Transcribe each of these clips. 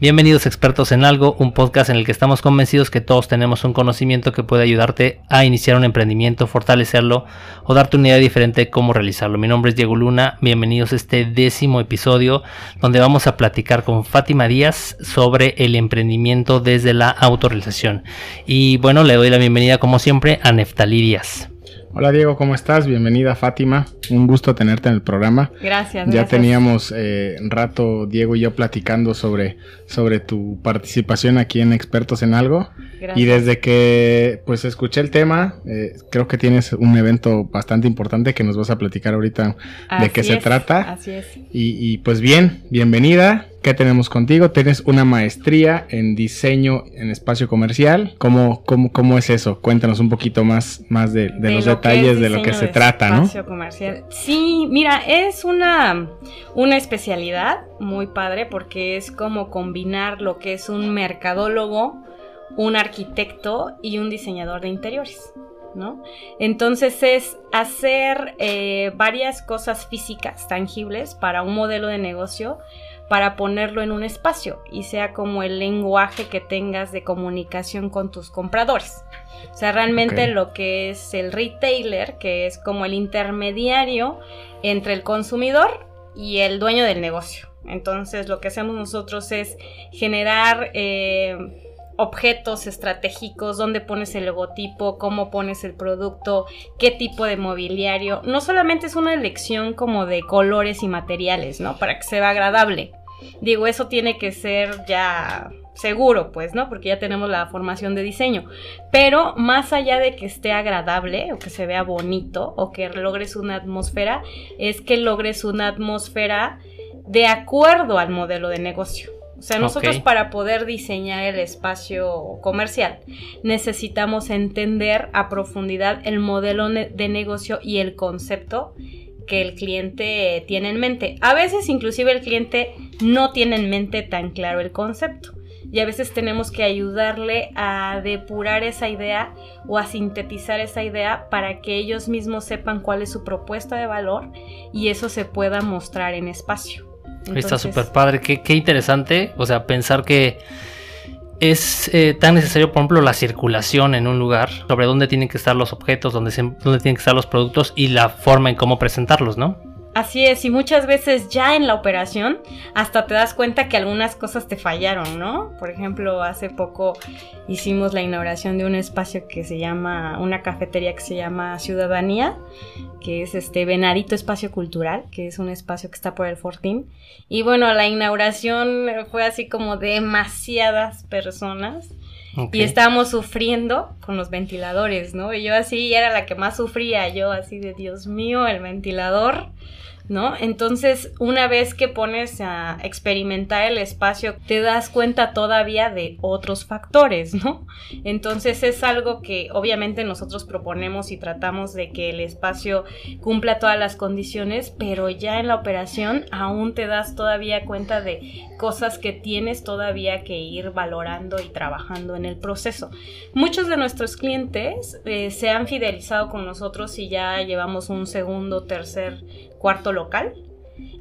Bienvenidos expertos en algo, un podcast en el que estamos convencidos que todos tenemos un conocimiento que puede ayudarte a iniciar un emprendimiento, fortalecerlo o darte una idea diferente de cómo realizarlo. Mi nombre es Diego Luna, bienvenidos a este décimo episodio donde vamos a platicar con Fátima Díaz sobre el emprendimiento desde la autorrealización. Y bueno, le doy la bienvenida como siempre a Neftalí Díaz. Hola Diego, ¿cómo estás? Bienvenida Fátima, un gusto tenerte en el programa. Gracias. Ya teníamos eh, un rato Diego y yo platicando sobre, sobre tu participación aquí en Expertos en Algo. Gracias. Y desde que pues escuché el tema, eh, creo que tienes un evento bastante importante que nos vas a platicar ahorita de qué se trata. Así es. Y, y pues bien, bienvenida. ¿Qué tenemos contigo? Tienes una maestría en diseño en espacio comercial. ¿Cómo, cómo, cómo es eso? Cuéntanos un poquito más, más de, de, los detalles de lo que se trata, ¿no? Espacio comercial. Sí, mira, es una, una especialidad muy padre porque es como combinar lo que es un mercadólogo, un arquitecto y un diseñador de interiores. ¿No? Entonces es hacer eh, varias cosas físicas tangibles para un modelo de negocio para ponerlo en un espacio y sea como el lenguaje que tengas de comunicación con tus compradores. O sea, realmente okay. lo que es el retailer, que es como el intermediario entre el consumidor y el dueño del negocio. Entonces lo que hacemos nosotros es generar... Eh, objetos estratégicos, dónde pones el logotipo, cómo pones el producto, qué tipo de mobiliario. No solamente es una elección como de colores y materiales, ¿no? Para que se vea agradable. Digo, eso tiene que ser ya seguro, pues, ¿no? Porque ya tenemos la formación de diseño. Pero más allá de que esté agradable o que se vea bonito o que logres una atmósfera, es que logres una atmósfera de acuerdo al modelo de negocio. O sea, nosotros okay. para poder diseñar el espacio comercial necesitamos entender a profundidad el modelo de negocio y el concepto que el cliente tiene en mente. A veces inclusive el cliente no tiene en mente tan claro el concepto y a veces tenemos que ayudarle a depurar esa idea o a sintetizar esa idea para que ellos mismos sepan cuál es su propuesta de valor y eso se pueda mostrar en espacio. Entonces, Está súper padre, qué, qué, interesante, o sea, pensar que es eh, tan necesario, por ejemplo, la circulación en un lugar, sobre dónde tienen que estar los objetos, dónde, dónde tienen que estar los productos y la forma en cómo presentarlos, ¿no? Así es, y muchas veces ya en la operación hasta te das cuenta que algunas cosas te fallaron, ¿no? Por ejemplo, hace poco hicimos la inauguración de un espacio que se llama, una cafetería que se llama Ciudadanía, que es este Venadito Espacio Cultural, que es un espacio que está por el Fortín. Y bueno, la inauguración fue así como demasiadas personas. Y estábamos sufriendo con los ventiladores, ¿no? Y yo así era la que más sufría, yo así de Dios mío, el ventilador. ¿No? Entonces, una vez que pones a experimentar el espacio, te das cuenta todavía de otros factores, ¿no? Entonces, es algo que obviamente nosotros proponemos y tratamos de que el espacio cumpla todas las condiciones, pero ya en la operación aún te das todavía cuenta de cosas que tienes todavía que ir valorando y trabajando en el proceso. Muchos de nuestros clientes eh, se han fidelizado con nosotros y ya llevamos un segundo, tercer cuarto local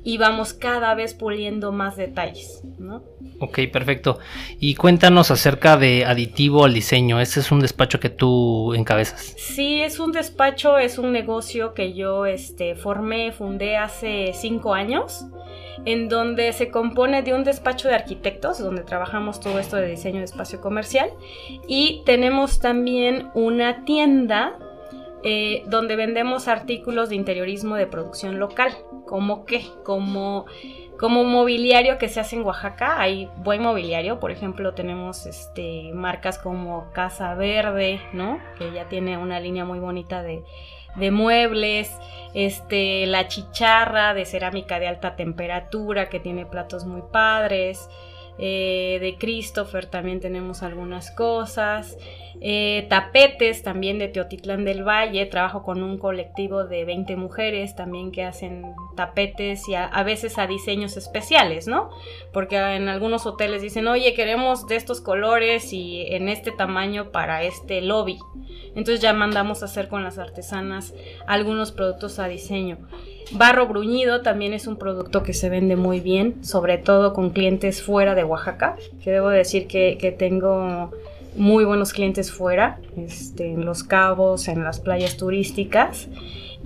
y vamos cada vez puliendo más detalles, ¿no? Ok, perfecto. Y cuéntanos acerca de Aditivo al Diseño. ¿Ese es un despacho que tú encabezas? Sí, es un despacho, es un negocio que yo este, formé, fundé hace cinco años, en donde se compone de un despacho de arquitectos, donde trabajamos todo esto de diseño de espacio comercial, y tenemos también una tienda eh, donde vendemos artículos de interiorismo de producción local. ¿Cómo qué? Como, como mobiliario que se hace en Oaxaca. Hay buen mobiliario. Por ejemplo, tenemos este, marcas como Casa Verde, ¿no? Que ya tiene una línea muy bonita de, de muebles. Este, la chicharra de cerámica de alta temperatura que tiene platos muy padres. Eh, de Christopher también tenemos algunas cosas. Eh, tapetes también de Teotitlán del Valle. Trabajo con un colectivo de 20 mujeres también que hacen tapetes y a, a, veces a diseños especiales, ¿no? Porque en algunos hoteles dicen, oye, queremos de estos colores y en este tamaño para este lobby. Entonces ya mandamos a hacer con las artesanas algunos productos a diseño. Barro bruñido también es un producto que se vende muy bien, sobre todo con clientes fuera de Oaxaca, que debo decir que, que tengo muy buenos clientes fuera, este, en Los Cabos, en las playas turísticas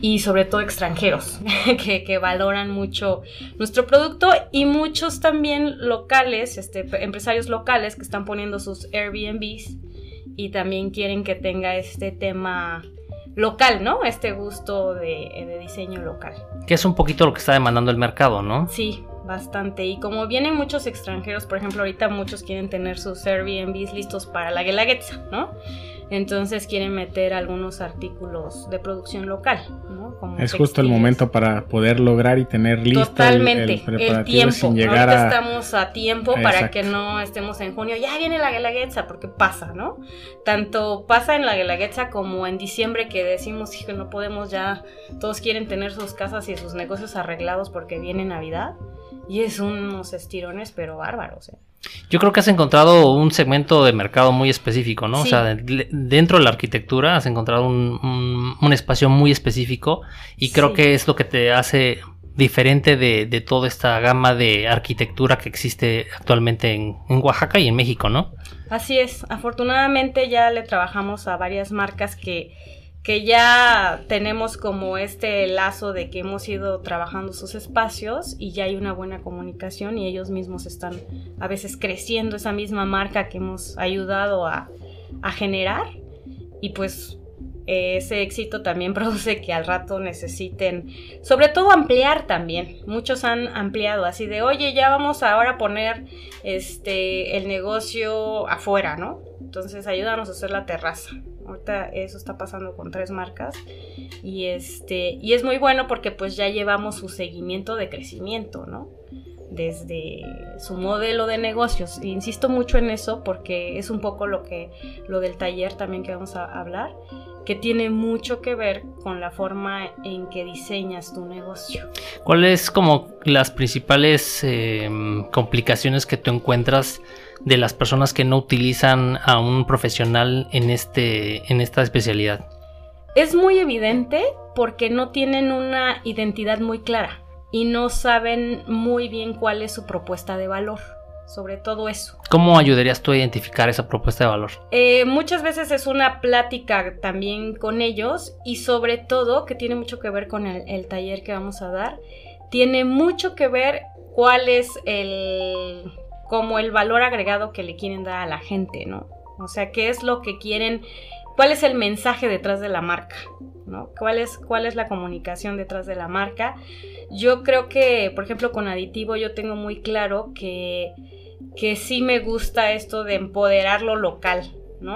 y sobre todo extranjeros que, que, valoran mucho nuestro producto y muchos también locales, este, empresarios locales que están poniendo sus Airbnbs y también quieren que tenga este tema local, ¿no? Este gusto de, de diseño local. Que es un poquito lo que está demandando el mercado, ¿no? Sí, bastante. Y como vienen muchos extranjeros, por ejemplo, ahorita muchos quieren tener sus Airbnbs listos para la Guelaguetza, ¿no? Entonces quieren meter algunos artículos de producción local, ¿no? es justo el momento para poder lograr y tener listo Totalmente, el, el, tiempo. Sin llegar Ahorita estamos a tiempo para que no estemos en junio, ya viene la Guelaguetza, porque pasa, ¿no? Tanto pasa en la Guelaguetza como en diciembre que decimos no podemos ya, todos quieren tener sus casas y sus negocios arreglados porque viene Navidad. Y es unos estirones, pero bárbaros. ¿eh? Yo creo que has encontrado un segmento de mercado muy específico, ¿no? O sea, dentro de la arquitectura has encontrado un, espacio muy específico y creo que es lo que te hace diferente de, toda esta gama de arquitectura que existe actualmente en, en, Oaxaca y en México, ¿no? Así es. Afortunadamente ya le trabajamos a varias marcas que que ya tenemos como este lazo de que hemos ido trabajando sus espacios y ya hay una buena comunicación y ellos mismos están a veces creciendo esa misma marca que hemos ayudado a, generar. Y pues ese éxito también produce que al rato necesiten, sobre todo ampliar también. Muchos han ampliado así de, oye, ya vamos ahora a poner este el negocio afuera, ¿no? Entonces ayúdanos a hacer la terraza. Ahorita eso está pasando con tres marcas y este y es muy bueno porque pues ya llevamos su seguimiento de crecimiento, ¿no? Desde su modelo de negocios. insisto mucho en eso porque es un poco lo que lo del taller también que vamos a hablar, que tiene mucho que ver con la forma en que diseñas tu negocio. ¿Cuáles como las principales em, complicaciones que tú encuentras? de las personas que no utilizan a un profesional en, este, en esta especialidad? Es muy evidente porque no tienen una identidad muy clara y no saben muy bien cuál es su propuesta de valor. Sobre todo eso. ¿Cómo ayudarías tú a identificar esa propuesta de valor? Eh, muchas veces es una plática también con ellos y sobre todo, que tiene mucho que ver con el, el taller que vamos a dar, tiene mucho que ver cuál es el como el valor agregado que le quieren dar a la gente, ¿no? O sea, qué es lo que quieren, cuál es el mensaje detrás de la marca, ¿no? ¿Cuál es, cuál es la comunicación detrás de la marca? Yo creo que, por ejemplo, con aditivo yo tengo muy claro que, que sí me gusta esto de empoderar lo local,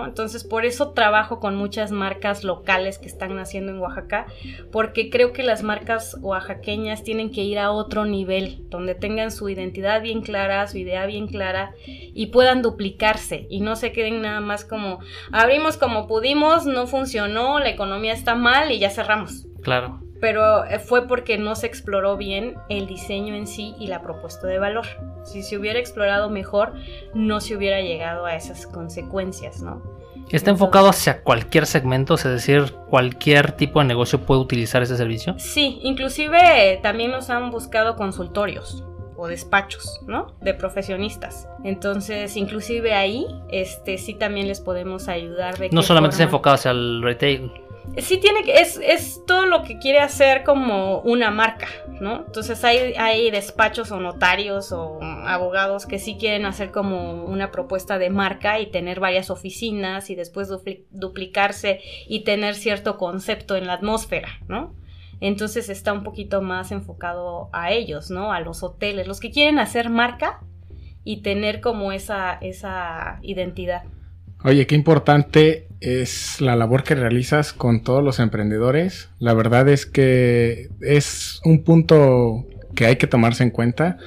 entonces por eso trabajo con muchas marcas locales que están naciendo en Oaxaca, porque creo que las marcas oaxaqueñas tienen que ir a otro nivel, donde tengan su identidad bien clara, su idea bien clara y puedan duplicarse y no se queden nada más como abrimos como pudimos, no funcionó, la economía está mal y ya cerramos. Claro pero eh, fue porque no se exploró bien el diseño en sí y la propuesta de valor. Si se hubiera explorado mejor, no se hubiera llegado a esas consecuencias, ¿no? ¿Está enfocado hacia cualquier segmento? Es decir, ¿cualquier tipo de negocio puede utilizar ese servicio? Sí, inclusive también nos han buscado consultorios o despachos, ¿no? De profesionistas. Entonces, inclusive ahí, este, sí también les podemos ayudar. De no solamente está enfocado hacia el retail sí tiene que, es, es, todo lo que quiere hacer como una marca, ¿no? Entonces hay, hay despachos o notarios o abogados que sí quieren hacer como una propuesta de marca y tener varias oficinas y después duplicarse y tener cierto concepto en la atmósfera, ¿no? Entonces está un poquito más enfocado a ellos, ¿no? A los hoteles, los que quieren hacer marca y tener como esa, esa identidad. Oye, qué importante es la labor que realizas con todos los emprendedores. La verdad es que es un punto que hay que tomarse en cuenta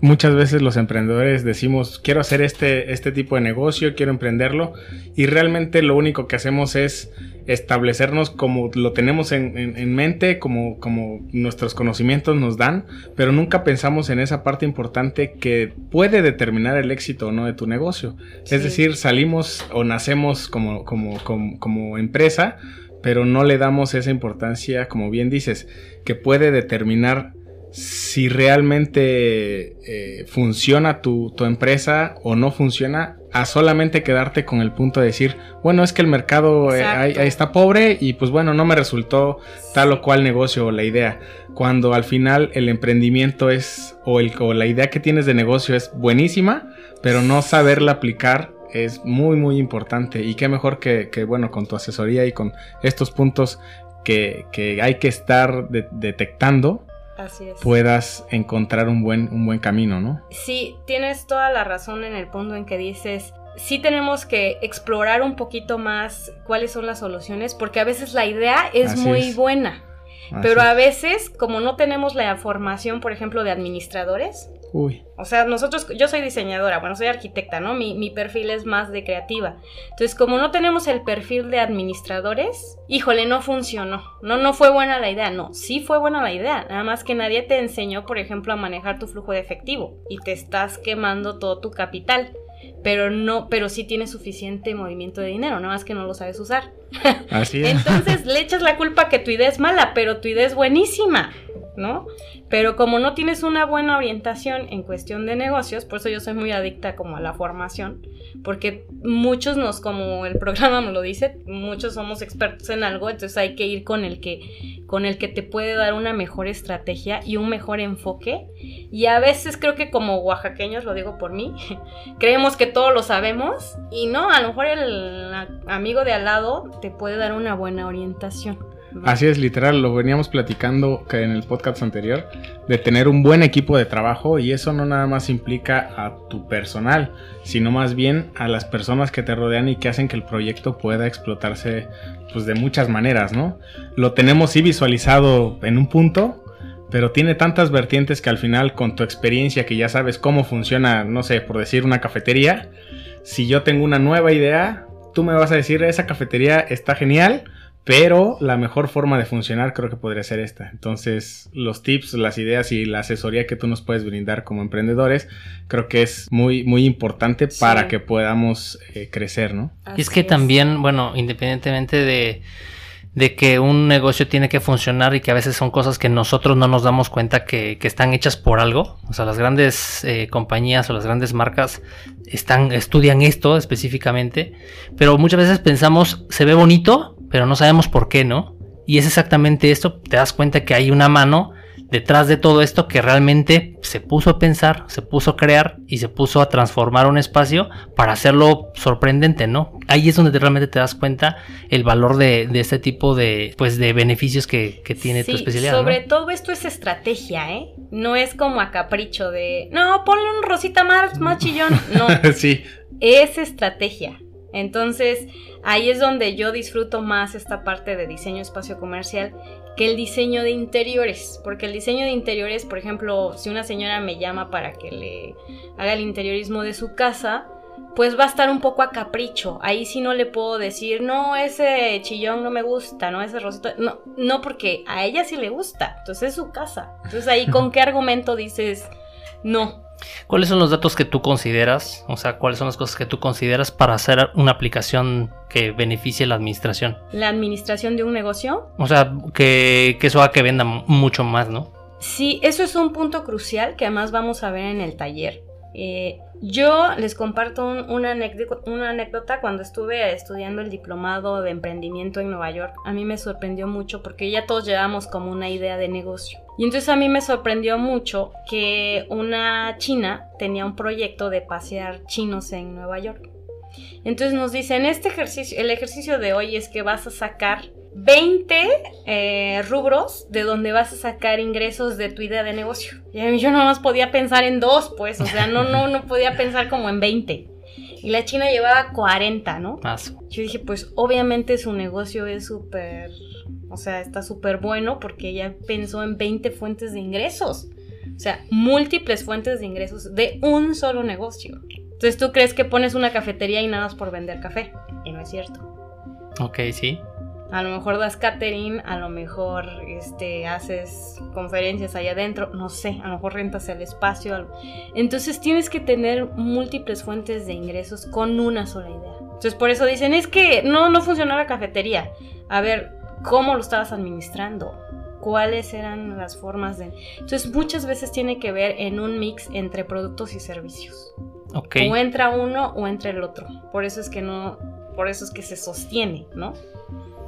muchas veces los emprendedores decimos, quiero hacer este, este tipo de negocio, quiero emprenderlo, y realmente lo único que hacemos es establecernos como lo tenemos en, mente, como, como nuestros conocimientos nos dan, pero nunca pensamos en esa parte importante que puede determinar el éxito o no de tu negocio. Es decir, salimos o nacemos como, como, como, como empresa, pero no le damos esa importancia, como bien dices, que puede determinar si realmente eh, funciona tu, empresa o no funciona, a solamente quedarte con el punto de decir, bueno, es que el mercado eh, ahí, está pobre y pues bueno, no me resultó tal o cual negocio o la idea. Cuando al final el emprendimiento es, o, el, o la idea que tienes de negocio es buenísima, pero no saberla aplicar es muy muy importante y qué mejor que, bueno con tu asesoría y con estos puntos que, hay que estar detectando puedas encontrar un buen, un buen camino, ¿no? Sí, tienes toda la razón en el punto en que dices, sí tenemos que explorar un poquito más cuáles son las soluciones, porque a veces la idea es muy buena, pero a veces, como no tenemos la formación, por ejemplo, de administradores, Uy. O sea, nosotros, yo soy diseñadora, bueno, soy arquitecta, ¿no? Mi, mi, perfil es más de creativa. Entonces, como no tenemos el perfil de administradores, híjole, no funcionó. No, no fue buena la idea. No, sí fue buena la idea. Nada más que nadie te enseñó, por ejemplo, a manejar tu flujo de efectivo y te estás quemando todo tu capital pero no, pero sí tienes suficiente movimiento de dinero, nada más que no lo sabes usar. Así es. Entonces le echas la culpa que tu idea es mala, pero tu idea es buenísima. ¿No? Pero como no tienes una buena orientación en cuestión de negocios, por eso yo soy muy adicta como a la formación, porque muchos nos, como el programa me lo dice, muchos somos expertos en algo, entonces hay que ir con el que, con el que te puede dar una mejor estrategia y un mejor enfoque. Y a veces creo que como oaxaqueños, lo digo por mí, creemos que todo lo sabemos y no, a lo mejor el amigo de al lado te puede dar una buena orientación. Así es, literal, lo veníamos platicando en el podcast anterior, de tener un buen equipo de trabajo y eso no nada más implica a tu personal, sino más bien a las personas que te rodean y que hacen que el proyecto pueda explotarse pues de muchas maneras, ¿no? Lo tenemos sí visualizado en un punto, pero tiene tantas vertientes que al final con tu experiencia que ya sabes cómo funciona, no sé, por decir una cafetería, si yo tengo una nueva idea, tú me vas a decir, esa cafetería está genial, pero la mejor forma de funcionar creo que podría ser esta. Entonces, los tips, las ideas y la asesoría que tú nos puedes brindar como emprendedores, creo que es muy, muy importante para que podamos eh, crecer, ¿no? y es que también, bueno, independientemente de, de, que un negocio tiene que funcionar y que a veces son cosas que nosotros no nos damos cuenta que, que están hechas por algo. O sea, las grandes eh, compañías o las grandes marcas están, estudian esto específicamente, pero muchas veces pensamos, se ve bonito, pero no sabemos por qué, ¿no? Y es exactamente esto, te das cuenta que hay una mano detrás de todo esto que realmente se puso a pensar, se puso a crear y se puso a transformar un espacio para hacerlo sorprendente, ¿no? Ahí es donde realmente te das cuenta el valor de, este tipo de, pues, de beneficios que, tiene tu especialidad. Sobre todo esto es estrategia, ¿eh? No es como a capricho de, no, ponle un rosita más, más chillón. No. sí. Es estrategia. Entonces, ahí es donde yo disfruto más esta parte de diseño espacio comercial que el diseño de interiores, porque el diseño de interiores, por ejemplo, si una señora me llama para que le haga el interiorismo de su casa, pues va a estar un poco a capricho. Ahí sí no le puedo decir, no, ese chillón no me gusta, no, ese rosito. No, no, porque a ella sí le gusta. Entonces es su casa. Entonces ahí con qué argumento dices, no, ¿Cuáles son los datos que tú consideras? O sea, ¿cuáles son las cosas que tú consideras para hacer una aplicación que beneficie a la administración? ¿La administración de un negocio? O sea, que, eso haga que venda mucho más, ¿no? Sí, eso es un punto crucial que además vamos a ver en el taller. Eh, yo les comparto una, anécdota, cuando estuve estudiando el diplomado de emprendimiento en Nueva York. A mí me sorprendió mucho porque ya todos llevamos como una idea de negocio. Y entonces a mí me sorprendió mucho que una china tenía un proyecto de pasear chinos en Nueva York. Entonces nos dicen, este ejercicio, el ejercicio de hoy es que vas a sacar 20 eh, rubros de donde vas a sacar ingresos de tu idea de negocio. Y yo no más podía pensar en dos, pues, o sea, no, no, no podía pensar como en 20. Y la China llevaba 40, ¿no? Más. Yo dije, pues obviamente su negocio es súper, o sea, está súper bueno porque ella pensó en 20 fuentes de ingresos. O sea, múltiples fuentes de ingresos de un solo negocio. Entonces tú crees que pones una cafetería y nada más por vender café. Y no es cierto. Ok, sí. A lo mejor das catering, a lo mejor este, haces conferencias allá adentro, no sé, a lo mejor rentas el espacio. Entonces tienes que tener múltiples fuentes de ingresos con una sola idea. Entonces por eso dicen, es que no, no funciona la cafetería. A ver, ¿cómo lo estabas administrando? cuáles eran las formas de... Entonces muchas veces tiene que ver en un mix entre productos y servicios. O entra uno o entra el otro. Por eso es que no, por eso es que se sostiene, ¿no?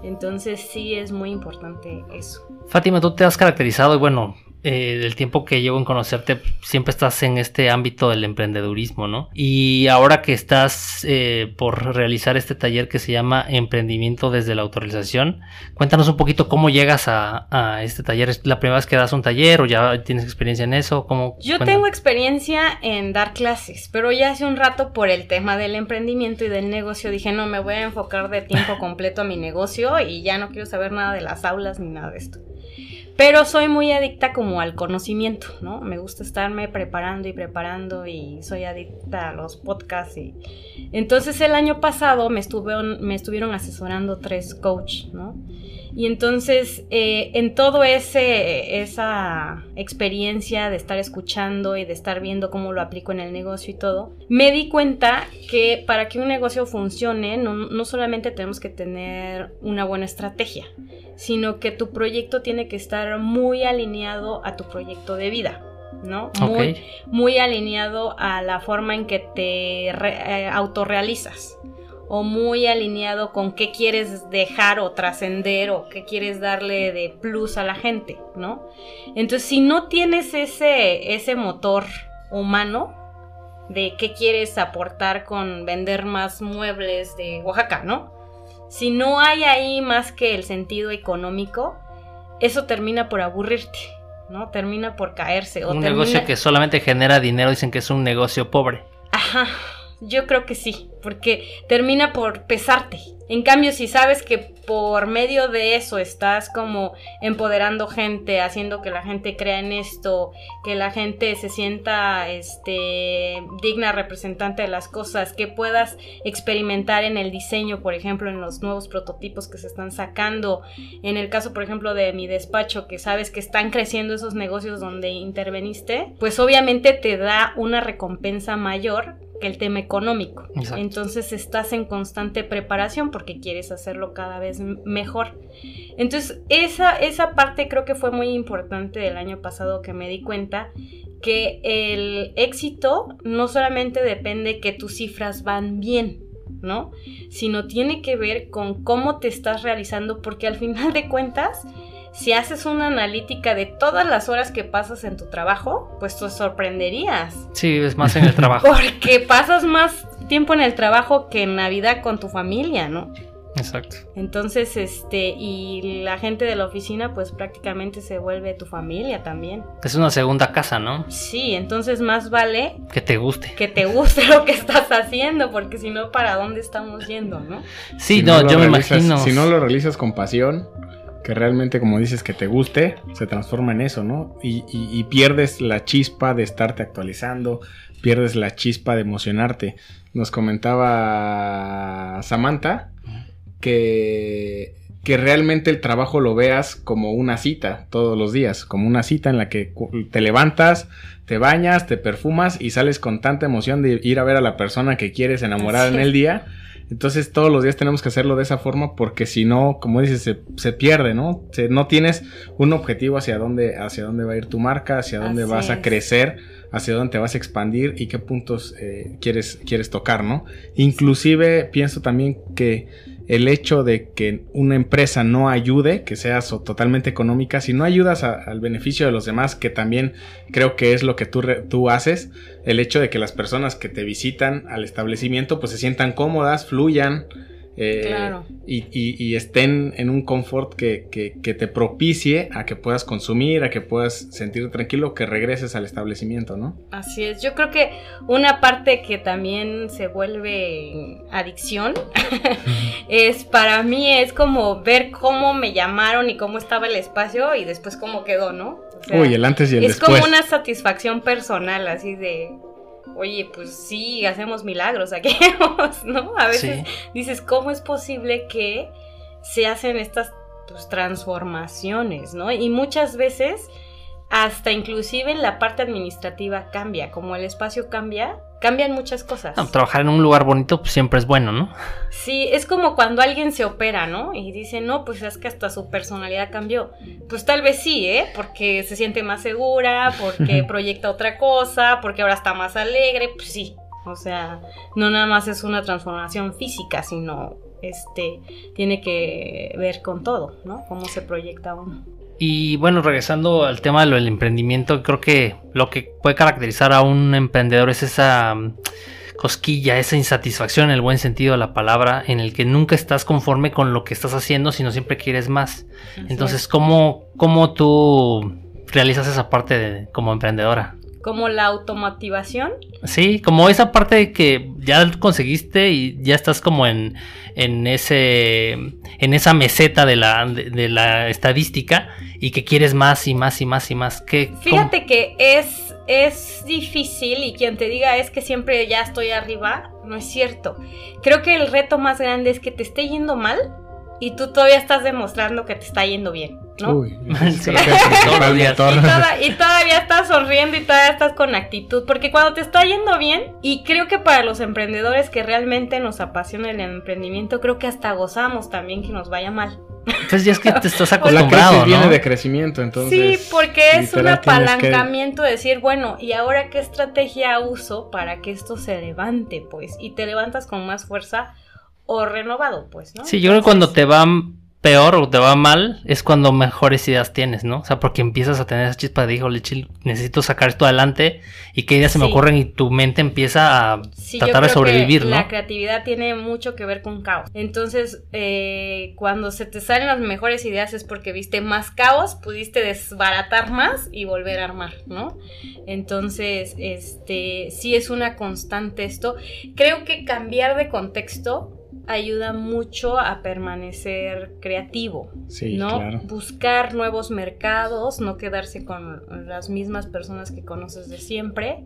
Entonces sí es muy importante eso. Fátima, tú te has caracterizado, y bueno, eh, del tiempo que llevo en conocerte, siempre estás en este ámbito del emprendedurismo, ¿no? Y ahora que estás eh, por realizar este taller que se llama Emprendimiento desde la autorización, cuéntanos un poquito cómo llegas a, este taller. ¿Es la primera vez que das un taller o ya tienes experiencia en eso? ¿Cómo, Yo tengo experiencia en dar clases, pero ya hace un rato por el tema del emprendimiento y del negocio dije, no, me voy a enfocar de tiempo completo a mi negocio y ya no quiero saber nada de las aulas ni nada de esto. Pero soy muy adicta como al conocimiento, ¿no? Me gusta estarme preparando y preparando y soy adicta a los podcasts. Y... Entonces el año pasado me, me estuvieron asesorando tres coaches, ¿no? Y entonces eh, en todo ese esa experiencia de estar escuchando y de estar viendo cómo lo aplico en el negocio y todo, me di cuenta que para que un negocio funcione no, no solamente tenemos que tener una buena estrategia, sino que tu proyecto tiene que estar muy alineado a tu proyecto de vida. ¿no? Muy, muy alineado a la forma en que te eh, autorrealizas o muy alineado con qué quieres dejar o trascender o qué quieres darle de plus a la gente, ¿no? Entonces, si no tienes ese, ese motor humano de qué quieres aportar con vender más muebles de Oaxaca, ¿no? si no hay ahí más que el sentido económico, eso termina por aburrirte, ¿no? Termina por caerse. un negocio que solamente genera dinero, dicen que es un negocio pobre. Ajá, yo creo que sí, porque termina por pesarte. En cambio, si sabes que por medio de eso estás como empoderando gente, haciendo que la gente crea en esto, que la gente se sienta este digna representante de las cosas, que puedas experimentar en el diseño, por ejemplo, en los nuevos prototipos que se están sacando, en el caso, por ejemplo, de mi despacho, que sabes que están creciendo esos negocios donde interveniste, pues obviamente te da una recompensa mayor el tema económico. Entonces estás en constante preparación porque quieres hacerlo cada vez mejor. Entonces esa, esa parte creo que fue muy importante del año pasado que me di cuenta que el éxito no solamente depende que tus cifras van bien, ¿no? Sino tiene que ver con cómo te estás realizando porque al final de cuentas si haces una analítica de todas las horas que pasas en tu trabajo, pues te sorprenderías. Sí, es más en el trabajo. Porque pasas más tiempo en el trabajo que en Navidad con tu familia, ¿no? Exacto. Entonces, este, y la gente de la oficina, pues prácticamente se vuelve tu familia también. Es una segunda casa, ¿no? Sí, entonces más vale que te guste. Que te guste lo que estás haciendo, porque si no, ¿para dónde estamos yendo, no? Sí, no, yo me imagino. Si no lo realizas con pasión, que realmente, como dices, que te guste, se transforma en eso, ¿no? Y, pierdes la chispa de estarte actualizando, pierdes la chispa de emocionarte. Nos comentaba Samantha que, que realmente el trabajo lo veas como una cita todos los días, como una cita en la que te levantas, te bañas, te perfumas y sales con tanta emoción de ir a ver a la persona que quieres enamorar en el día entonces todos los días tenemos que hacerlo de esa forma porque si no, como dices, se, pierde, ¿no? no tienes un objetivo hacia dónde, hacia dónde va a ir tu marca, hacia dónde vas a crecer, hacia dónde te vas a expandir y qué puntos eh, quieres, quieres tocar, ¿no? Inclusive pienso también que el hecho de que una empresa no ayude, que sea totalmente económica, si no ayudas al beneficio de los demás, que también creo que es lo que tú, tú haces, el hecho de que las personas que te visitan al establecimiento pues se sientan cómodas, fluyan, eh, y, estén en un confort que, te propicie a que puedas consumir, a que puedas sentir tranquilo, que regreses al establecimiento, ¿no? Así es, yo creo que una parte que también se vuelve adicción es para mí es como ver cómo me llamaron y cómo estaba el espacio y después cómo quedó, ¿no? Uy, el antes y el después. Es como una satisfacción personal, así de oye, pues sí, hacemos milagros ¿no? A veces dices, ¿cómo es posible que se hacen estas pues, transformaciones, ¿no? Y muchas veces hasta inclusive la parte administrativa cambia, como el espacio cambia, cambian muchas cosas. trabajar en un lugar bonito pues, siempre es bueno, ¿no? Sí, es como cuando alguien se opera, ¿no? Y dice, no, pues es que hasta su personalidad cambió. Pues tal vez sí, ¿eh? Porque se siente más segura, porque proyecta otra cosa, porque ahora está más alegre, pues sí. O sea, no nada más es una transformación física, sino este tiene que ver con todo, ¿no? Cómo se proyecta uno. Y bueno, regresando al tema del emprendimiento, creo que lo que puede caracterizar a un emprendedor es esa mm, cosquilla, esa insatisfacción en el buen sentido de la palabra, en el que nunca estás conforme con lo que estás haciendo, sino siempre quieres más. Entonces, ¿cómo, ¿cómo, tú realizas esa parte como emprendedora? Como la automatización. Sí, como esa parte de que ya conseguiste y ya estás como en, en ese en esa meseta de la, de, la estadística y que quieres más y más y más y más. ¿Qué, Fíjate que es, es difícil y quien te diga es que siempre ya estoy arriba, no es cierto. Creo que el reto más grande es que te esté yendo mal y tú todavía estás demostrando que te está yendo bien. ¿No? y, todavía estás sonriendo y todavía estás con actitud, porque cuando te está yendo bien, y creo que para los emprendedores que realmente nos apasiona el emprendimiento, creo que hasta gozamos también que nos vaya mal. Pues ya es que te estás acostumbrado, La viene de crecimiento, entonces. Sí, porque es un apalancamiento de decir, bueno, ¿y ahora qué estrategia uso para que esto se levante, pues? Y te levantas con más fuerza o renovado, pues, ¿no? Sí, yo creo que cuando te van peor o te va mal es cuando mejores ideas tienes, ¿no? O sea, porque empiezas a tener esa chispa de, híjole, necesito sacar esto adelante y qué ideas se me ocurren y tu mente empieza a tratar de sobrevivir, ¿no? La creatividad tiene mucho que ver con caos. Entonces, eh, cuando se te salen las mejores ideas es porque viste más caos, pudiste desbaratar más y volver a armar, ¿no? Entonces, este, sí es una constante esto. Creo que cambiar de contexto ayuda mucho a permanecer creativo, ¿no? Buscar nuevos mercados, no quedarse con las mismas personas que conoces de siempre,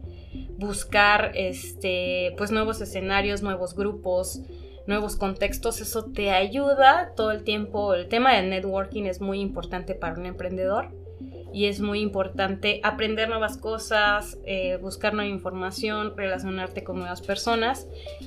buscar este pues nuevos escenarios, nuevos grupos, nuevos contextos, eso te ayuda todo el tiempo. El tema del networking es muy importante para un emprendedor y es muy importante aprender nuevas cosas, eh, buscar nueva información, relacionarte con nuevas personas.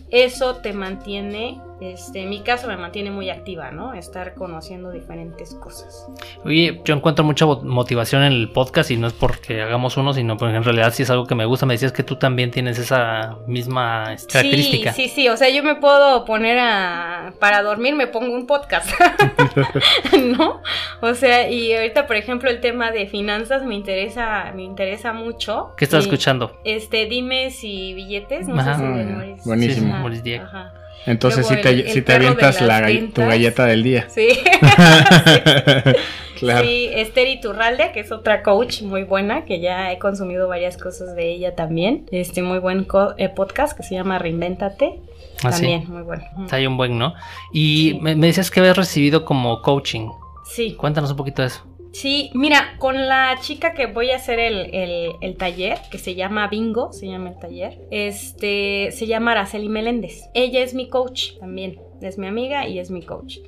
Eso te mantiene, este, en mi caso me mantiene muy activa, ¿no? Estar conociendo diferentes cosas. Oye, yo encuentro mucha motivación en el podcast y no es porque hagamos uno, sino porque en realidad sí es algo que me gusta. Me decías que tú también tienes esa misma característica. Sí, sí, sí. O sea, yo me puedo poner a... Para dormir me pongo un podcast, ¿no? O sea, y ahorita, por ejemplo, el tema de finanzas me interesa, me interesa mucho. ¿Qué estás escuchando? Este, dime si billetes, no sé si Buenísimo. Entonces si te, si te avientas la, tu galleta del día. Sí. claro. Sí, Esther Iturralde, que es otra coach muy buena, que ya he consumido varias cosas de ella también. Este muy buen eh, podcast que se llama Reinvéntate. Ah, también, muy bueno. Está ahí un buen, ¿no? Y me, me decías que habías recibido como coaching. Sí. Cuéntanos un poquito de eso. Sí, mira, con la chica que voy a hacer el, taller, que se llama Bingo, se llama el taller, este, se llama Araceli Meléndez. Ella es mi coach también, es mi amiga y es mi coach.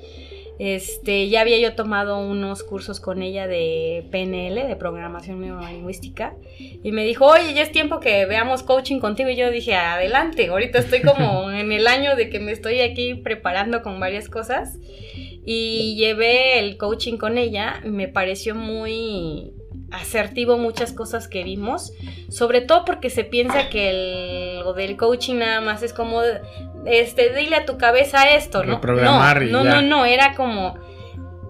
Este, ya había yo tomado unos cursos con ella de PNL, de programación neurolingüística, y me dijo, oye, ya es tiempo que veamos coaching contigo. Y yo dije, adelante, ahorita estoy como en el año de que me estoy aquí preparando con varias cosas y llevé el coaching con ella, me pareció muy asertivo muchas cosas que vimos, sobre todo porque se piensa que el, lo del coaching nada más es como, este, dile a tu cabeza esto, ¿no? no, no, no, no, era como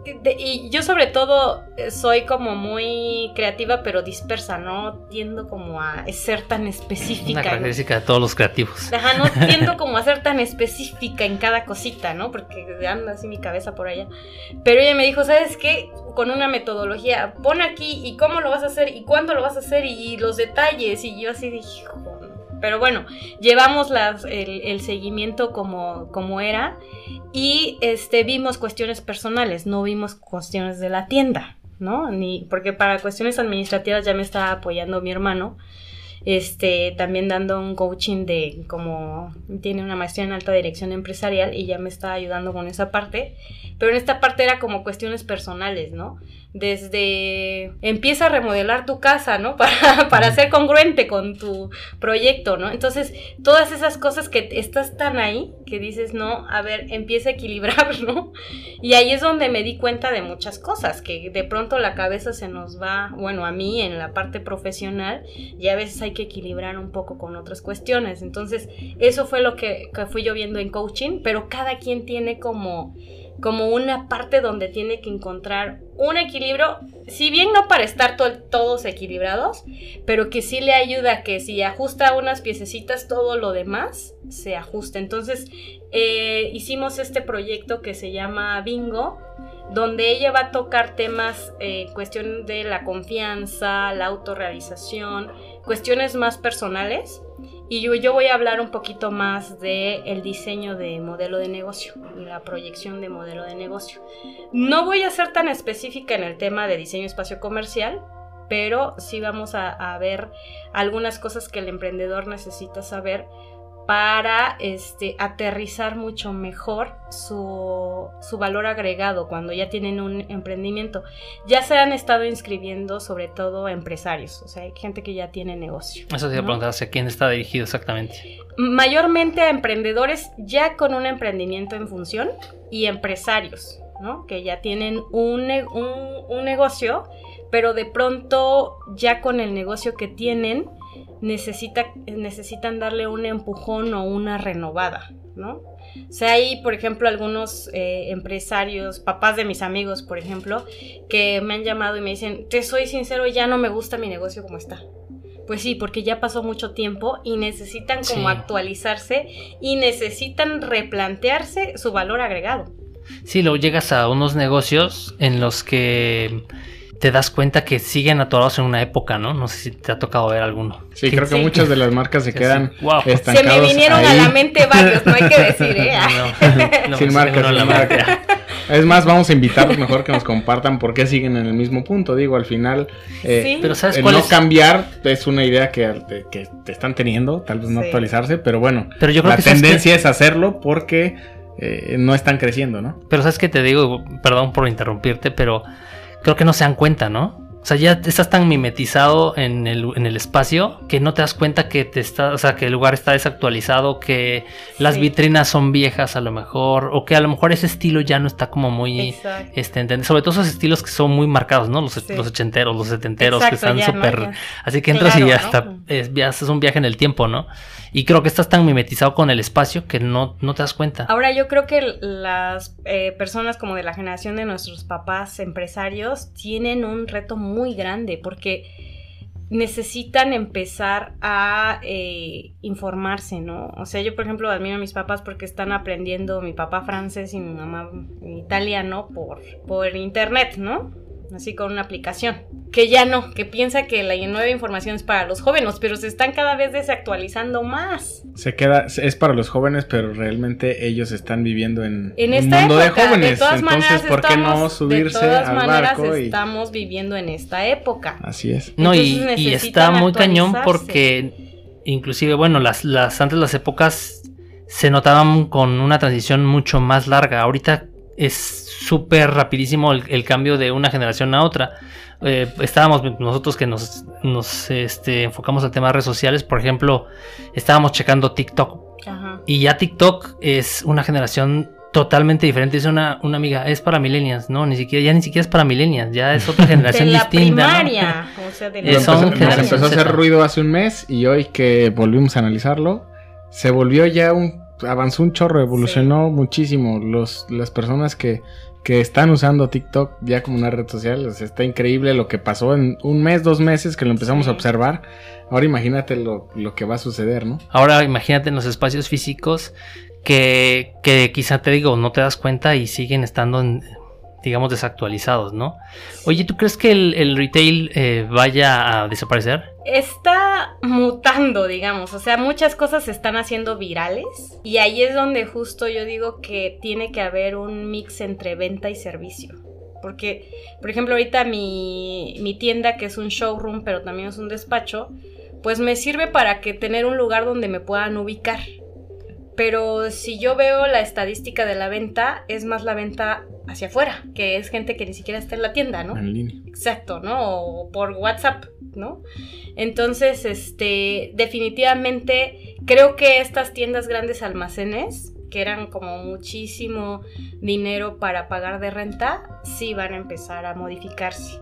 y yo sobre todo eh, soy como muy creativa pero dispersa, no tiendo como a ser tan específica. Una característica de todos los creativos. Ajá, no tiendo como a ser tan específica en cada cosita, ¿no? Porque anda así mi cabeza por allá. Pero ella me dijo, ¿sabes qué? Con una metodología, pon aquí y cómo lo vas a hacer y cuándo lo vas a hacer y los detalles. Y yo así dije, pero bueno, llevamos el, seguimiento como, como era y este, vimos cuestiones personales, no vimos cuestiones de la tienda, ¿no? Ni, porque para cuestiones administrativas ya me estaba apoyando mi hermano. este, también dando un coaching de como tiene una maestría en alta dirección empresarial y ya me está ayudando con esa parte. Pero en esta parte era como cuestiones personales, ¿no? Desde empieza a remodelar tu casa, ¿no? Para, para ser congruente con tu proyecto, ¿no? Entonces, todas esas cosas que estás tan ahí que dices, no, a ver, empieza a equilibrar, ¿no? Y ahí es donde me di cuenta de muchas cosas, que de pronto la cabeza se nos va, bueno, a mí en la parte profesional, y a veces hay que equilibrar un poco con otras cuestiones. Entonces, eso fue lo que, que fui yo viendo en coaching, pero cada quien tiene como como una parte donde tiene que encontrar un equilibrio, si bien no para estar todos equilibrados, pero que sí le ayuda a que si ajusta unas piececitas, todo lo demás se ajuste. Entonces, eh, hicimos este proyecto que se llama Bingo, donde ella va a tocar temas, eh, cuestión de la confianza, la autorrealización, cuestiones más personales y yo, voy a hablar un poquito más de el diseño de modelo de negocio la proyección de modelo de negocio. No voy a ser tan específica en el tema de diseño espacio comercial, pero sí vamos a ver algunas cosas que el emprendedor necesita saber para este, aterrizar mucho mejor su, valor agregado cuando ya tienen un emprendimiento. Ya se han estado inscribiendo sobre todo empresarios, o sea, hay gente que ya tiene negocio. Eso te iba a preguntar, ¿hacia quién está dirigido exactamente? Mayormente a emprendedores ya con un emprendimiento en función y empresarios, ¿no? Que ya tienen un, un, un negocio, pero de pronto ya con el negocio que tienen, necesita, necesitan darle un empujón o una renovada, ¿no? O sea, hay, por ejemplo, algunos eh, empresarios, papás de mis amigos, por ejemplo, que me han llamado y me dicen, te soy sincero, ya no me gusta mi negocio como está. Pues sí, porque ya pasó mucho tiempo y necesitan como actualizarse y necesitan replantearse su valor agregado. Sí, luego llegas a unos negocios en los que te das cuenta que siguen atorados en una época, ¿no? No sé si te ha tocado ver alguno. Sí, creo que muchas de las marcas se quedan estancados Se me vinieron a la mente varios, no hay que decir, ¿eh? sin marcas, sin marca. Es más, vamos a invitarlos mejor que nos compartan por qué siguen en el mismo punto. Digo, al final, eh, pero ¿sabes el no cambiar es una idea que, que, te están teniendo, tal vez no actualizarse, pero bueno, pero yo creo la tendencia es hacerlo porque eh, no están creciendo, ¿no? Pero sabes que te digo, perdón por interrumpirte, pero creo que no se dan cuenta, ¿no? O sea, ya estás tan mimetizado en el, en el espacio que no te das cuenta que te está, o sea, que el lugar está desactualizado, que las vitrinas son viejas a lo mejor, o que a lo mejor ese estilo ya no está como muy este, sobre todo esos estilos que son muy marcados, ¿no? Los, los ochenteros, los setenteros, que están súper. así que entras y ya está, es, ya es un viaje en el tiempo, ¿no? Y creo que estás tan mimetizado con el espacio que no, no te das cuenta. Ahora yo creo que las eh, personas como de la generación de nuestros papás empresarios tienen un reto muy grande porque necesitan empezar a eh, informarse, ¿no? O sea, yo por ejemplo admiro a mis papás porque están aprendiendo mi papá francés y mi mamá italiano por, por internet, ¿no? Así con una aplicación. Que ya no, que piensa que la nueva información es para los jóvenes, pero se están cada vez desactualizando más. Se queda, es para los jóvenes, pero realmente ellos están viviendo en, un mundo de jóvenes. Entonces, ¿por qué no subirse de todas maneras estamos viviendo en esta época. Así es. No, y, está muy cañón porque inclusive, bueno, las, las antes las épocas se notaban con una transición mucho más larga. Ahorita es súper rapidísimo el, cambio de una generación a otra. Eh, estábamos nosotros que nos, nos este, enfocamos al tema de redes sociales, por ejemplo, estábamos checando TikTok. Y ya TikTok es una generación totalmente diferente. Es una, una amiga, es para millennials, no, ni siquiera, ya ni siquiera es para millennials, ya es otra generación de la distinta. Primaria, o sea, de empezó, empezó a hacer ruido hace un mes y hoy que volvimos a analizarlo, se volvió ya un avanzó un chorro, evolucionó muchísimo. Los, las personas que, que están usando TikTok ya como una red social, está increíble lo que pasó en un mes, dos meses que lo empezamos a observar. Ahora imagínate lo, lo, que va a suceder, ¿no? Ahora imagínate en los espacios físicos que, que quizá te digo, no te das cuenta y siguen estando en, digamos, desactualizados, ¿no? Oye, ¿tú crees que el, retail eh, vaya a desaparecer? Está mutando, digamos, o sea, muchas cosas se están haciendo virales y ahí es donde justo yo digo que tiene que haber un mix entre venta y servicio. Porque, por ejemplo, ahorita mi, mi tienda, que es un showroom, pero también es un despacho, pues me sirve para que tener un lugar donde me puedan ubicar. Pero si yo veo la estadística de la venta, es más la venta hacia afuera, que es gente que ni siquiera está en la tienda, ¿no? En línea. Exacto, ¿no? O por WhatsApp, ¿no? Entonces, este, definitivamente creo que estas tiendas grandes almacenes, que eran como muchísimo dinero para pagar de renta, sí van a empezar a modificarse.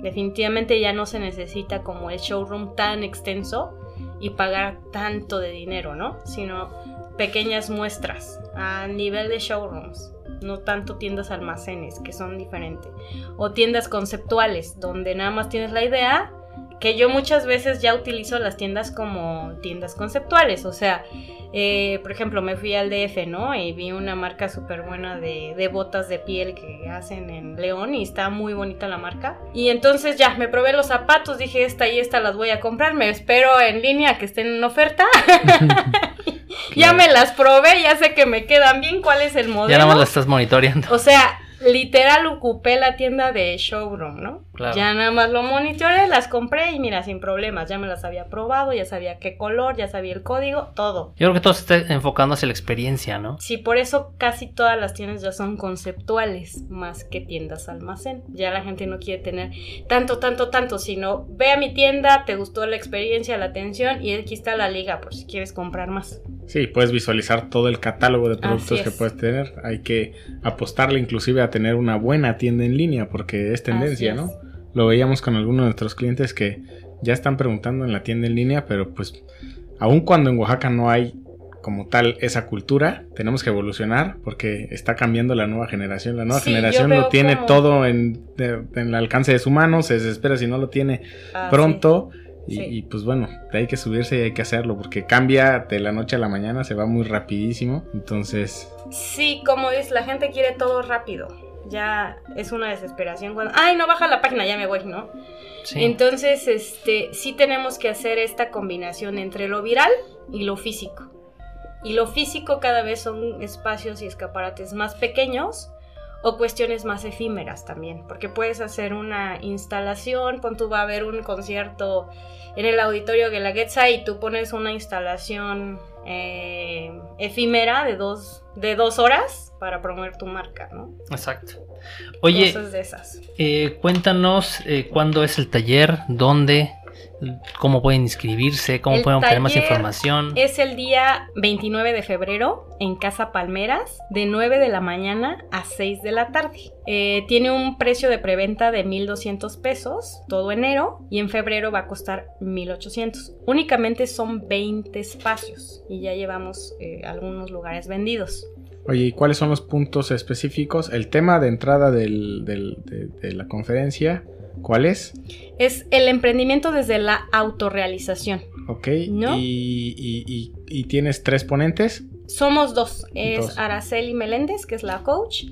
Definitivamente ya no se necesita como el showroom tan extenso y pagar tanto de dinero, ¿no? Sino pequeñas muestras a nivel de showrooms, no tanto tiendas almacenes, que son diferentes, o tiendas conceptuales, donde nada más tienes la idea, que yo muchas veces ya utilizo las tiendas como tiendas conceptuales, o sea, eh, por ejemplo, me fui al DF, ¿no? Y vi una marca súper buena de, botas de piel que hacen en León y está muy bonita la marca. Y entonces ya, me probé los zapatos, dije, esta y esta las voy a comprar, me espero en línea que estén en oferta. ya me las probé, ya sé que me quedan bien, cuál es el modelo. Ya nada más las estás monitoreando. O sea, literal ocupé la tienda de showroom, ¿no? Claro. Ya nada más lo monitoreé, las compré y mira, sin problemas, ya me las había probado, ya sabía qué color, ya sabía el código, todo. Yo creo que todo se está enfocando hacia la experiencia, ¿no? Sí, por eso casi todas las tiendas ya son conceptuales, más que tiendas almacén. Ya la gente no quiere tener tanto, tanto, tanto, sino ve a mi tienda, te gustó la experiencia, la atención y aquí está la liga por si quieres comprar más. Sí, puedes visualizar todo el catálogo de productos que puedes tener. Hay que apostarle inclusive a tener una buena tienda en línea porque es tendencia, ¿no? Lo veíamos con algunos de nuestros clientes que ya están preguntando en la tienda en línea, pero pues aun cuando en Oaxaca no hay como tal esa cultura, tenemos que evolucionar porque está cambiando la nueva generación. La nueva Sí, generación lo tiene como- todo en, de- en el alcance de su mano, se desespera si no lo tiene Ah, pronto. Y, Sí. y, pues bueno, hay que subirse y hay que hacerlo porque cambia de la noche a la mañana, se va muy rapidísimo. Entonces, Sí, como dices, la gente quiere todo rápido. Ya es una desesperación cuando, ay, no baja la página, ya me voy, ¿no? Sí. Entonces, este, sí tenemos que hacer esta combinación entre lo viral y lo físico. Y lo físico cada vez son espacios y escaparates más pequeños o cuestiones más efímeras también, porque puedes hacer una instalación, pon tú va a haber un concierto en el auditorio Guelaguetza y tú pones una instalación eh, efímera de dos, de dos horas para promover tu marca, ¿no? Exacto. Oye, Cosas de esas. eh, cuéntanos eh, cuándo es el taller, dónde, cómo pueden inscribirse, cómo El pueden obtener más información. Es el día 29 de febrero en Casa Palmeras, de 9 de la mañana a 6 de la tarde. Eh, tiene un precio de preventa de 1.200 pesos todo enero y en febrero va a costar 1.800. Únicamente son 20 espacios y ya llevamos eh, algunos lugares vendidos. oye, ¿y cuáles son los puntos específicos? El tema de entrada del- del- de, de la conferencia, ¿cuál es? Es el emprendimiento desde la autorrealización. Ok, ¿No? y, y- y- y tienes tres ponentes. Somos dos, es Dos. Araceli Meléndez, que es la coach,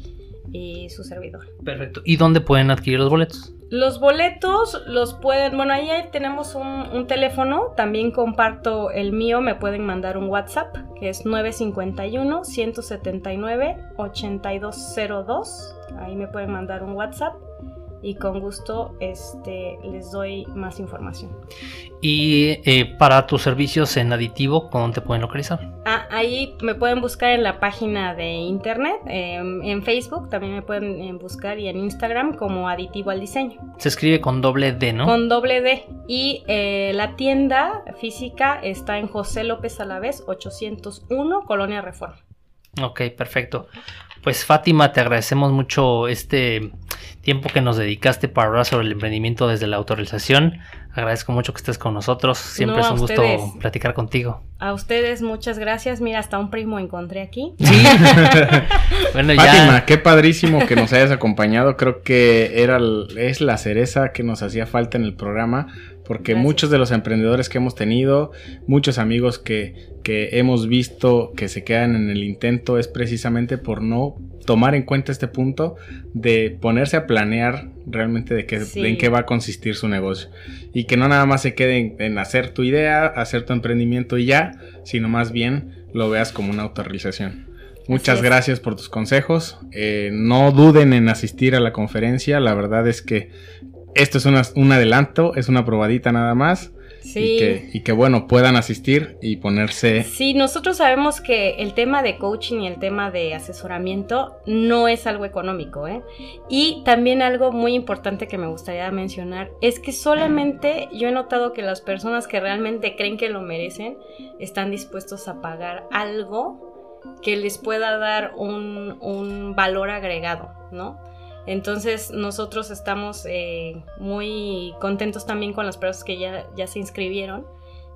y su servidor. Perfecto. ¿Y dónde pueden adquirir los boletos? Los boletos los pueden, bueno, ahí tenemos un, un teléfono, también comparto el mío, me pueden mandar un WhatsApp, que es 951-179-8202, ahí me pueden mandar un WhatsApp y con gusto este, les doy más información. Y eh, para tus servicios en aditivo, ¿cómo te pueden localizar? Ah, ahí me pueden buscar en la página de internet, em, en Facebook también me pueden eh, buscar y en Instagram como Aditivo al Diseño. Se escribe con doble D, ¿no? Con doble D. Y eh, la tienda física está en José López Alavés 801, Colonia Reforma. Ok, perfecto. Pues Fátima, te agradecemos mucho este tiempo que nos dedicaste para hablar sobre el emprendimiento desde la autorización. Agradezco mucho que estés con nosotros. Siempre No, es un gusto ustedes. platicar contigo. A ustedes muchas gracias. Mira, hasta un primo encontré aquí. Sí. bueno, ya. Fátima, qué padrísimo que nos hayas acompañado. Creo que era es la cereza que nos hacía falta en el programa. Porque Gracias. muchos de los emprendedores que hemos tenido, muchos amigos que, que hemos visto que se quedan en el intento, es precisamente por no tomar en cuenta este punto de ponerse a planear realmente de qué, Sí. de en qué va a consistir su negocio. Y que no nada más se quede en, en hacer tu idea, hacer tu emprendimiento y ya, sino más bien lo veas como una autorrealización. Muchas gracias por tus consejos. Eh, no duden en asistir a la conferencia. La verdad es que esto es una- un adelanto, es una probadita nada más. Y, que, y que bueno, puedan asistir y ponerse... Sí, nosotros sabemos que el tema de coaching y el tema de asesoramiento no es algo económico, ¿eh? Y también algo muy importante que me gustaría mencionar es que solamente yo he notado que las personas que realmente creen que lo merecen están dispuestos a pagar algo que les pueda dar un, un valor agregado, ¿no? Entonces nosotros estamos eh, muy contentos también con las personas que ya, ya se inscribieron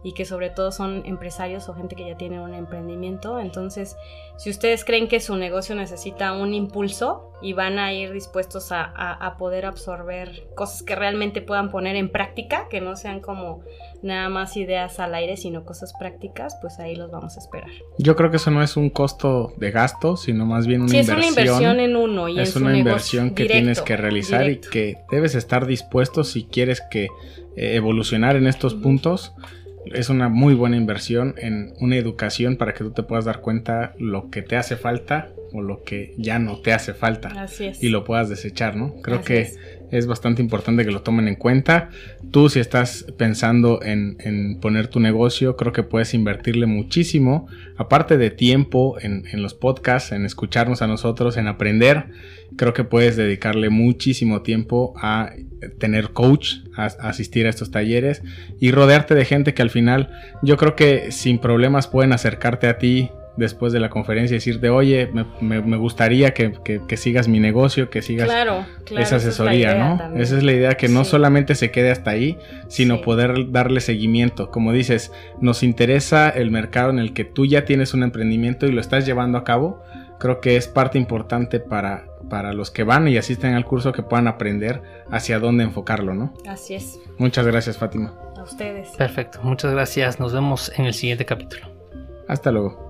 y que sobre todo son empresarios o gente que ya tiene un emprendimiento. Entonces, si ustedes creen que su negocio necesita un impulso y van a ir dispuestos a, a, poder absorber cosas que realmente puedan poner en práctica, que no sean como nada más ideas al aire, sino cosas prácticas, pues ahí los vamos a esperar. Yo creo que eso no es un costo de gasto, sino más bien una inversión. Es una inversión en uno y es, una inversión que tienes que realizar y que debes estar dispuesto si quieres que eh, evolucionar en estos puntos es una muy buena inversión en una educación para que tú te puedas dar cuenta lo que te hace falta o lo que ya no te hace falta. Así es. Y lo puedas desechar, ¿no? Creo que es. Bastante importante que lo tomen en cuenta. Tú si estás pensando en, en poner tu negocio, creo que puedes invertirle muchísimo, aparte de tiempo en, en los podcasts, en escucharnos a nosotros, en aprender creo que puedes dedicarle muchísimo tiempo a tener coach, a, asistir a estos talleres y rodearte de gente que al final yo creo que sin problemas pueden acercarte a ti después de la conferencia y decirte, oye, me, gustaría que, sigas mi negocio, que sigas esa asesoría, ¿no? Esa es la idea, que no solamente se quede hasta ahí, sino poder darle seguimiento. Como dices, nos interesa el mercado en el que tú ya tienes un emprendimiento y lo estás llevando a cabo. Creo que es parte importante para, para los que van y asisten al curso que puedan aprender hacia dónde enfocarlo, ¿no? Así es. Muchas gracias, Fátima. A ustedes. Perfecto, muchas gracias. Nos vemos en el siguiente capítulo. Hasta luego.